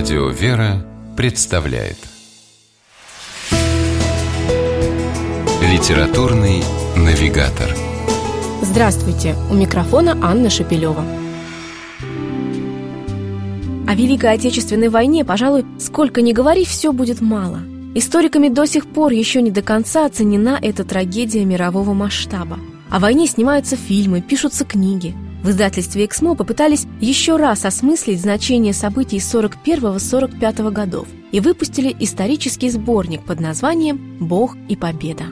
Радио «Вера» представляет Литературный навигатор Здравствуйте! У микрофона Анна Шапилева. О Великой Отечественной войне, пожалуй, сколько ни говори, все будет мало. Историками до сих пор еще не до конца оценена эта трагедия мирового масштаба. О войне снимаются фильмы, пишутся книги – в издательстве «Эксмо» попытались еще раз осмыслить значение событий 41-45 годов и выпустили исторический сборник под названием «Бог и победа».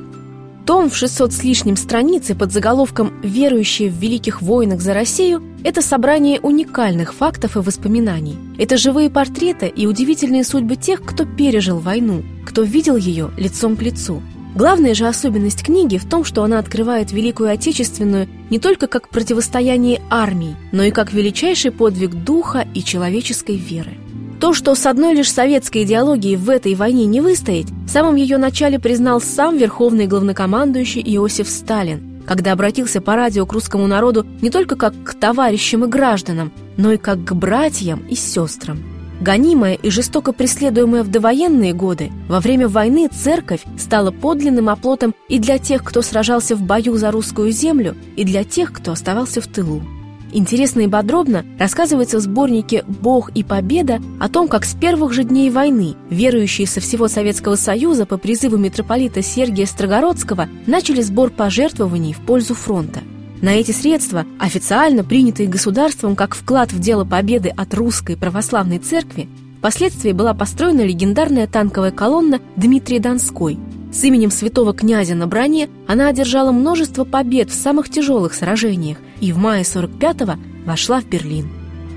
Том в 600 с лишним страниц и под заголовком «Верующие в великих войнах за Россию» – это собрание уникальных фактов и воспоминаний. Это живые портреты и удивительные судьбы тех, кто пережил войну, кто видел ее лицом к лицу – Главная же особенность книги в том, что она открывает Великую Отечественную не только как противостояние армий, но и как величайший подвиг духа и человеческой веры. То, что с одной лишь советской идеологией в этой войне не выстоять, в самом ее начале признал сам верховный главнокомандующий Иосиф Сталин, когда обратился по радио к русскому народу не только как к товарищам и гражданам, но и как к братьям и сестрам. Гонимая и жестоко преследуемая в довоенные годы, во время войны церковь стала подлинным оплотом и для тех, кто сражался в бою за русскую землю, и для тех, кто оставался в тылу. Интересно и подробно рассказывается в сборнике «Бог и победа» о том, как с первых же дней войны верующие со всего Советского Союза по призыву митрополита Сергия Строгородского начали сбор пожертвований в пользу фронта – на эти средства, официально принятые государством как вклад в дело победы от русской православной церкви, впоследствии была построена легендарная танковая колонна Дмитрия Донской. С именем святого князя на броне она одержала множество побед в самых тяжелых сражениях и в мае 45-го вошла в Берлин.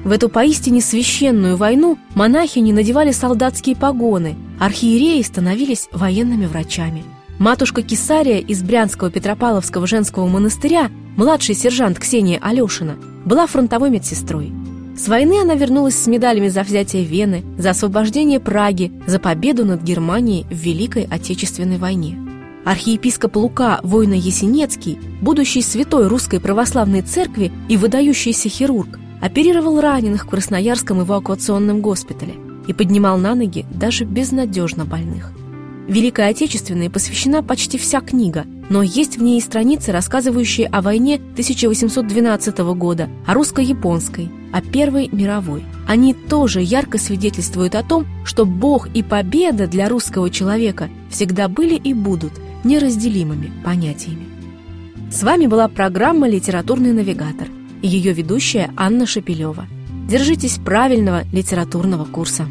В эту поистине священную войну монахини надевали солдатские погоны, архиереи становились военными врачами. Матушка Кисария из Брянского Петропавловского женского монастыря младший сержант Ксения Алешина, была фронтовой медсестрой. С войны она вернулась с медалями за взятие Вены, за освобождение Праги, за победу над Германией в Великой Отечественной войне. Архиепископ Лука Война Есенецкий, будущий святой Русской Православной Церкви и выдающийся хирург, оперировал раненых в Красноярском эвакуационном госпитале и поднимал на ноги даже безнадежно больных. Великой Отечественной посвящена почти вся книга, но есть в ней и страницы, рассказывающие о войне 1812 года, о русско-японской, о Первой мировой. Они тоже ярко свидетельствуют о том, что Бог и победа для русского человека всегда были и будут неразделимыми понятиями. С вами была программа «Литературный навигатор» и ее ведущая Анна Шапилева. Держитесь правильного литературного курса.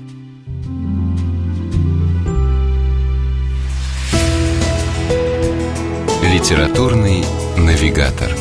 Литературный навигатор.